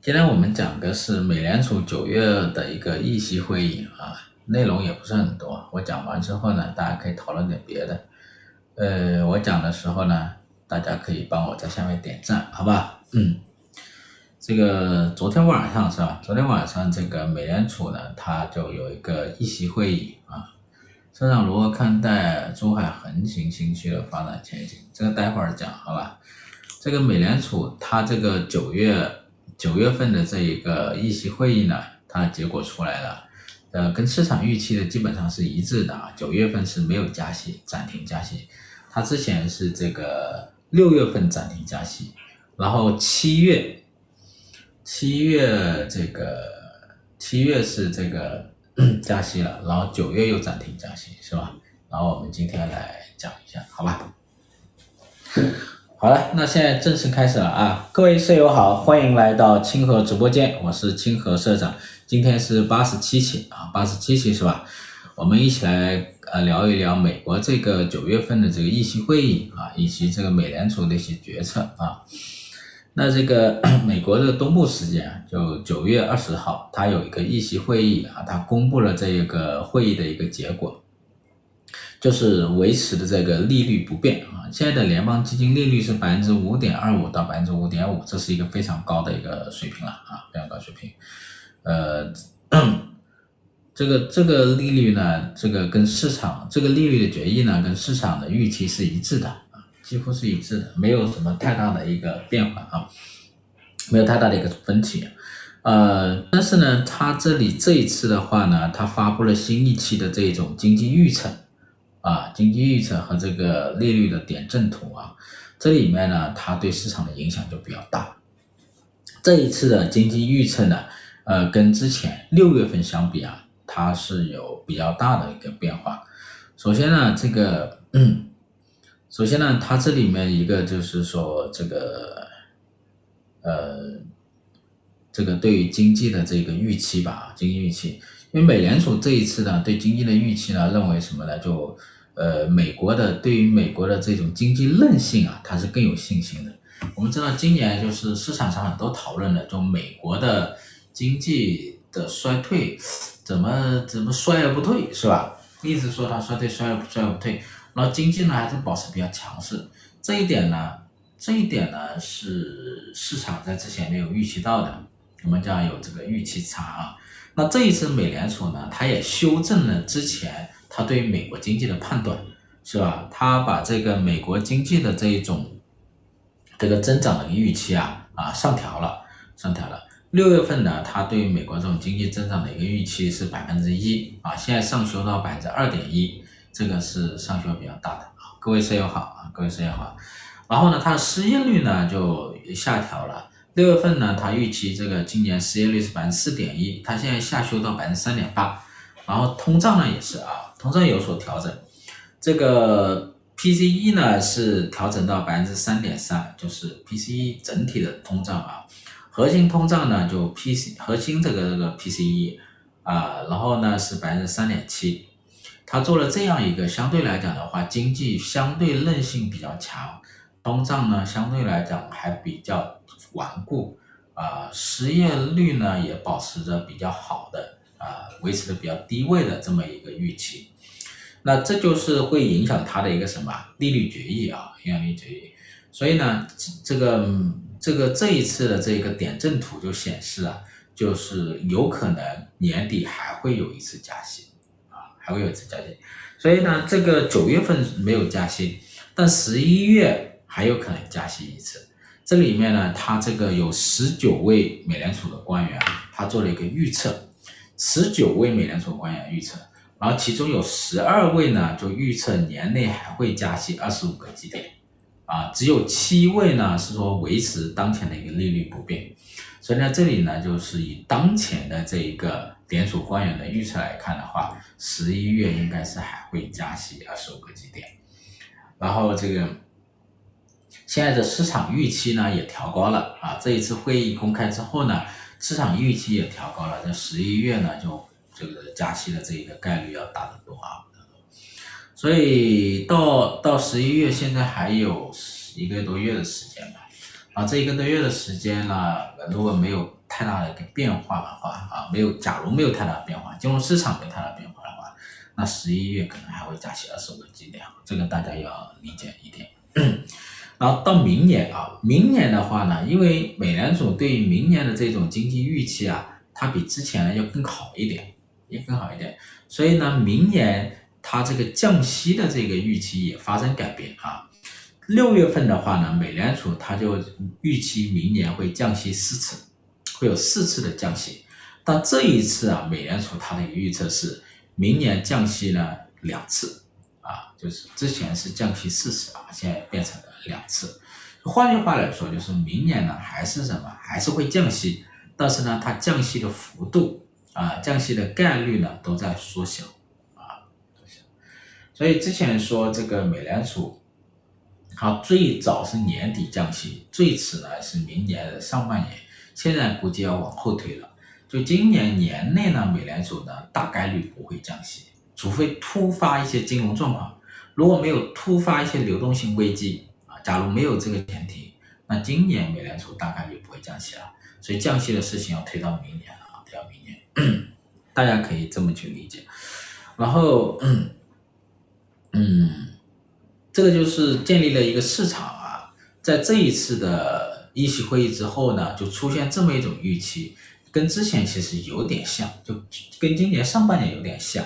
今天我们讲的是美联储九月的一个议息会议啊，内容也不是很多。我讲完之后呢，大家可以讨论点别的。呃，我讲的时候呢，大家可以帮我在下面点赞，好吧？嗯，这个昨天晚上是吧？昨天晚上这个美联储呢，它就有一个议息会议啊。市场如何看待珠海横琴新区的发展前景？这个待会儿讲，好吧？这个美联储它这个九月。九月份的这一个议息会议呢，它的结果出来了，呃，跟市场预期的基本上是一致的啊。九月份是没有加息，暂停加息。它之前是这个六月份暂停加息，然后七月，七月这个七月是这个 加息了，然后九月又暂停加息，是吧？然后我们今天来讲一下，好吧？好了，那现在正式开始了啊！各位舍友好，欢迎来到清河直播间，我是清河社长。今天是八十七期啊，八十七期是吧？我们一起来呃聊一聊美国这个九月份的这个议息会议啊，以及这个美联储的一些决策啊。那这个 美国的东部时间啊，就九月二十号，它有一个议息会议啊，它公布了这一个会议的一个结果。就是维持的这个利率不变啊，现在的联邦基金利率是百分之五点二五到百分之五点五，这是一个非常高的一个水平了啊，非常高水平。呃，这个这个利率呢，这个跟市场这个利率的决议呢，跟市场的预期是一致的啊，几乎是一致的，没有什么太大的一个变化啊，没有太大的一个分歧。呃，但是呢，它这里这一次的话呢，它发布了新一期的这种经济预测。啊，经济预测和这个利率的点阵图啊，这里面呢，它对市场的影响就比较大。这一次的经济预测呢，呃，跟之前六月份相比啊，它是有比较大的一个变化。首先呢，这个，嗯，首先呢，它这里面一个就是说这个，呃，这个对于经济的这个预期吧，经济预期。因为美联储这一次呢，对经济的预期呢，认为什么呢？就呃，美国的对于美国的这种经济韧性啊，它是更有信心的。我们知道今年就是市场上很多讨论的，就美国的经济的衰退怎么怎么衰而不退，是吧？一直说它衰退衰而衰而不退，然后经济呢还是保持比较强势。这一点呢，这一点呢是市场在之前没有预期到的，我们讲有这个预期差啊。那这一次美联储呢，它也修正了之前它对美国经济的判断，是吧？它把这个美国经济的这一种这个增长的预期啊啊上调了，上调了。六月份呢，它对美国这种经济增长的一个预期是百分之一啊，现在上修到百分之二点一，这个是上修比较大的啊。各位室友好啊，各位室友好。然后呢，它的失业率呢就下调了。六月份呢，他预期这个今年失业率是百分之四点一，他现在下修到百分之三点八，然后通胀呢也是啊，通胀有所调整，这个 PCE 呢是调整到百分之三点三，就是 PCE 整体的通胀啊，核心通胀呢就 PC 核心这个这个 PCE 啊，然后呢是百分之三点七，他做了这样一个相对来讲的话，经济相对韧性比较强。通胀呢，相对来讲还比较顽固，啊、呃，失业率呢也保持着比较好的，啊、维持的比较低位的这么一个预期，那这就是会影响它的一个什么利率决议啊，影响利率决议。所以呢，这个这个这一次的这个点阵图就显示啊，就是有可能年底还会有一次加息，啊，还会有一次加息。所以呢，这个九月份没有加息，但十一月。还有可能加息一次，这里面呢，他这个有十九位美联储的官员，他做了一个预测，十九位美联储官员预测，然后其中有十二位呢就预测年内还会加息二十五个基点，啊，只有七位呢是说维持当前的一个利率不变，所以呢，这里呢就是以当前的这一个联储官员的预测来看的话，十一月应该是还会加息二十五个基点，然后这个。现在的市场预期呢也调高了啊，这一次会议公开之后呢，市场预期也调高了，在十一月呢就这个加息的这一个概率要大得多啊，所以到到十一月现在还有一个多月的时间吧，啊，这一个多月的时间呢，如果没有太大的一个变化的话啊，没有，假如没有太大变化，金融市场没有太大变化的话，那十一月可能还会加息二十五个基点，这个大家要理解。然后到明年啊，明年的话呢，因为美联储对于明年的这种经济预期啊，它比之前要更好一点，也更好一点，所以呢，明年它这个降息的这个预期也发生改变啊。六月份的话呢，美联储它就预期明年会降息四次，会有四次的降息。但这一次啊，美联储它的预测是明年降息呢两次啊，就是之前是降息四次啊，现在变成了。两次，换句话来说，就是明年呢还是什么，还是会降息，但是呢，它降息的幅度啊，降息的概率呢都在缩小啊，缩小所以之前说这个美联储，它最早是年底降息，最迟呢是明年的上半年，现在估计要往后推了。就今年年内呢，美联储呢大概率不会降息，除非突发一些金融状况，如果没有突发一些流动性危机啊。假如没有这个前提，那今年美联储大概率不会降息了，所以降息的事情要推到明年啊，推到明年，大家可以这么去理解。然后，嗯，这个就是建立了一个市场啊，在这一次的议息会议之后呢，就出现这么一种预期，跟之前其实有点像，就跟今年上半年有点像，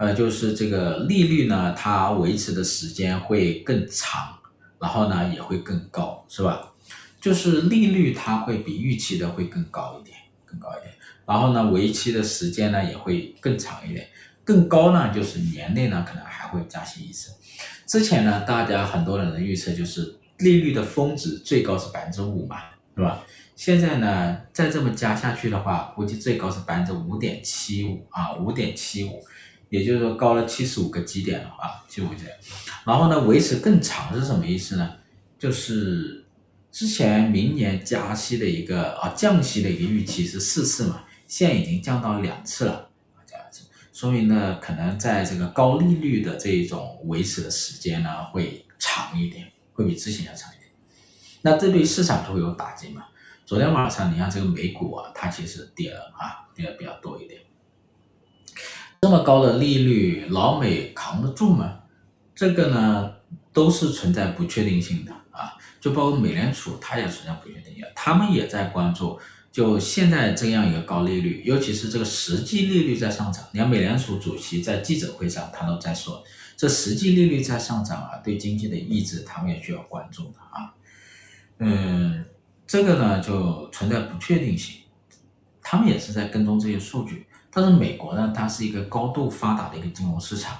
呃，就是这个利率呢，它维持的时间会更长。然后呢，也会更高，是吧？就是利率它会比预期的会更高一点，更高一点。然后呢，为期的时间呢也会更长一点，更高呢就是年内呢可能还会加息一次。之前呢，大家很多人的预测就是利率的峰值最高是百分之五嘛，是吧？现在呢，再这么加下去的话，估计最高是百分之五点七五啊，五点七五。也就是说高了七十五个基点了啊，七十五个基点，然后呢，维持更长是什么意思呢？就是之前明年加息的一个啊降息的一个预期是四次嘛，现在已经降到两次了，这样子，说明呢可能在这个高利率的这一种维持的时间呢会长一点，会比之前要长一点，那这对市场就会有打击嘛。昨天晚上你看这个美股啊，它其实跌了啊，跌的比较多一点。这么高的利率，老美扛得住吗？这个呢，都是存在不确定性的啊。就包括美联储，它也存在不确定性，他们也在关注。就现在这样一个高利率，尤其是这个实际利率在上涨。你看，美联储主席在记者会上，他都在说，这实际利率在上涨啊，对经济的抑制，他们也需要关注的啊。嗯，这个呢，就存在不确定性，他们也是在跟踪这些数据。但是美国呢，它是一个高度发达的一个金融市场，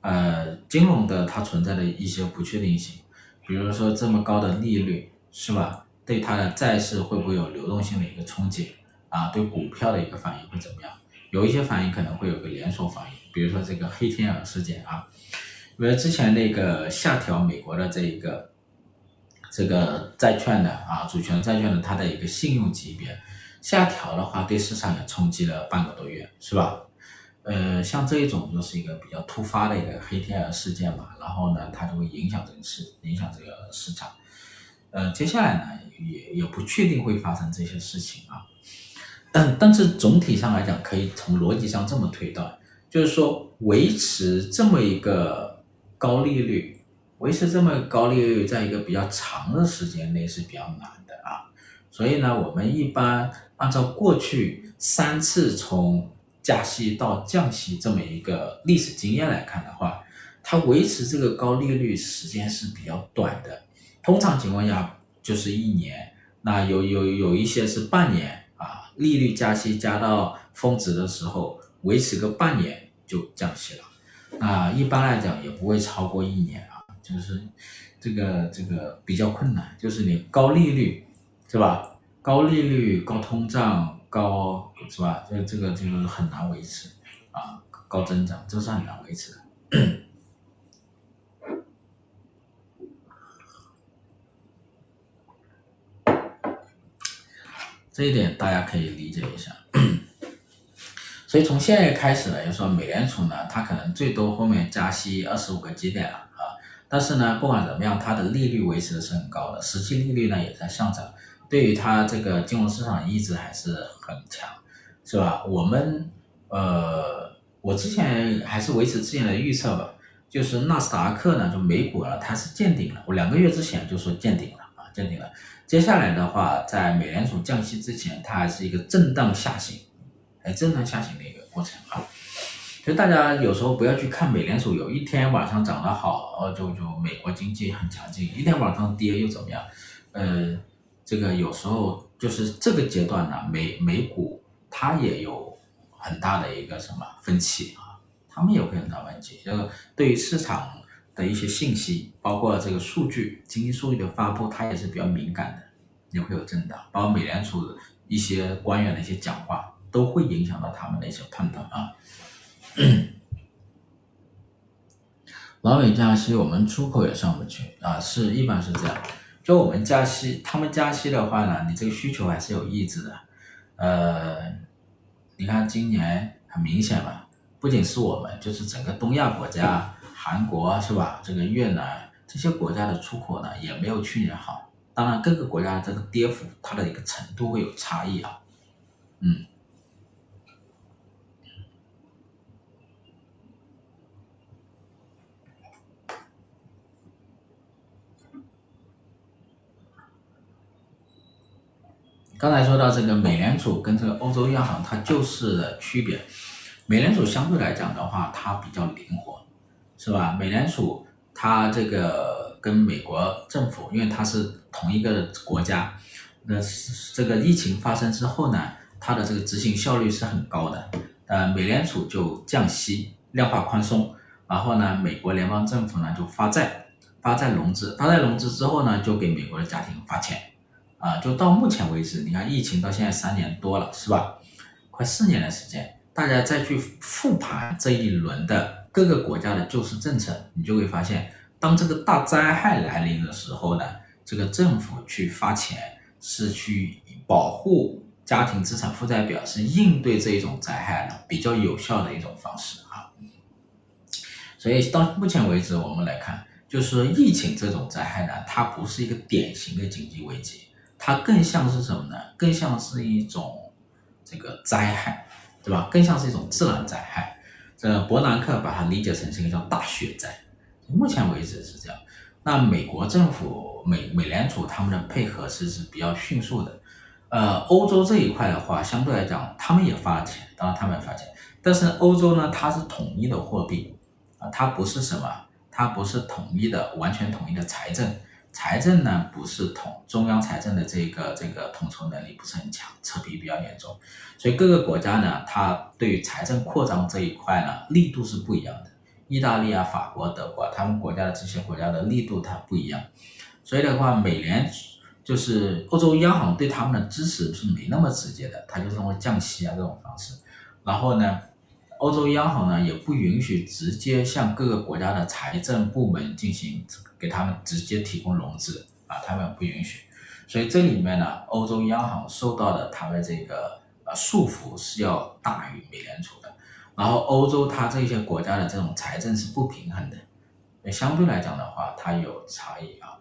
呃，金融的它存在的一些不确定性，比如说这么高的利率，是吧？对它的债市会不会有流动性的一个冲击啊？对股票的一个反应会怎么样？有一些反应可能会有个连锁反应，比如说这个黑天鹅事件啊，因为之前那个下调美国的这一个这个债券的啊，主权债券的它的一个信用级别。下调的话，对市场也冲击了半个多月，是吧？呃，像这一种就是一个比较突发的一个黑天鹅事件嘛，然后呢，它就会影响这个市，影响这个市场。呃，接下来呢，也也不确定会发生这些事情啊。但但是总体上来讲，可以从逻辑上这么推断，就是说维持这么一个高利率，维持这么高利率，在一个比较长的时间内是比较难的啊。所以呢，我们一般。按照过去三次从加息到降息这么一个历史经验来看的话，它维持这个高利率时间是比较短的，通常情况下就是一年，那有有有一些是半年啊，利率加息加到峰值的时候，维持个半年就降息了，那一般来讲也不会超过一年啊，就是这个这个比较困难，就是你高利率是吧？高利率、高通胀、高是吧？这这个就是很难维持啊，高增长这是很难维持的。这一点大家可以理解一下。所以从现在开始呢，就说美联储呢，它可能最多后面加息二十五个基点了啊。但是呢，不管怎么样，它的利率维持的是很高的，实际利率呢也在上涨。对于它这个金融市场意志还是很强，是吧？我们呃，我之前还是维持之前的预测吧，就是纳斯达克呢，就美股啊，它是见顶了。我两个月之前就说见顶了啊，见顶了。接下来的话，在美联储降息之前，它还是一个震荡下行，哎，震荡下行的一个过程啊。所以大家有时候不要去看美联储有一天晚上涨得好，哦，就就美国经济很强劲，一天晚上跌又怎么样？呃，这个有时候就是这个阶段呢，美美股它也有很大的一个什么分歧啊，他们也会很大分歧。就是对于市场的一些信息，包括这个数据、经济数据的发布，它也是比较敏感的，也会有震荡。包括美联储的一些官员的一些讲话，都会影响到他们的一些判断啊。老美加息，我们出口也上不去啊，是一般是这样。就我们加息，他们加息的话呢，你这个需求还是有抑制的。呃，你看今年很明显嘛，不仅是我们，就是整个东亚国家，韩国是吧？这个越南这些国家的出口呢，也没有去年好。当然，各个国家这个跌幅，它的一个程度会有差异啊。嗯。刚才说到这个美联储跟这个欧洲央行，它就是的区别。美联储相对来讲的话，它比较灵活，是吧？美联储它这个跟美国政府，因为它是同一个国家，那这个疫情发生之后呢，它的这个执行效率是很高的。呃，美联储就降息、量化宽松，然后呢，美国联邦政府呢就发债、发债融资，发债融资之后呢，就给美国的家庭发钱。啊，就到目前为止，你看疫情到现在三年多了，是吧？快四年的时间，大家再去复盘这一轮的各个国家的救市政策，你就会发现，当这个大灾害来临的时候呢，这个政府去发钱是去保护家庭资产负债表，是应对这一种灾害呢比较有效的一种方式啊。所以到目前为止，我们来看，就是说疫情这种灾害呢，它不是一个典型的经济危机。它更像是什么呢？更像是一种这个灾害，对吧？更像是一种自然灾害。这伯南克把它理解成是一个叫大雪灾。目前为止是这样。那美国政府、美美联储他们的配合是是比较迅速的。呃，欧洲这一块的话，相对来讲，他们也发了钱，当然他们也发钱。但是欧洲呢，它是统一的货币啊，它不是什么，它不是统一的、完全统一的财政。财政呢，不是统中央财政的这个这个统筹能力不是很强，扯皮比较严重，所以各个国家呢，它对于财政扩张这一块呢，力度是不一样的。意大利啊、法国、德国，他们国家的这些国家的力度它不一样，所以的话，美联就是欧洲央行对他们的支持是没那么直接的，它就是通过降息啊这种方式，然后呢，欧洲央行呢也不允许直接向各个国家的财政部门进行给他们直接提供融资啊，他们不允许，所以这里面呢，欧洲央行受到的他们这个呃束缚是要大于美联储的，然后欧洲它这些国家的这种财政是不平衡的，相对来讲的话，它有差异啊。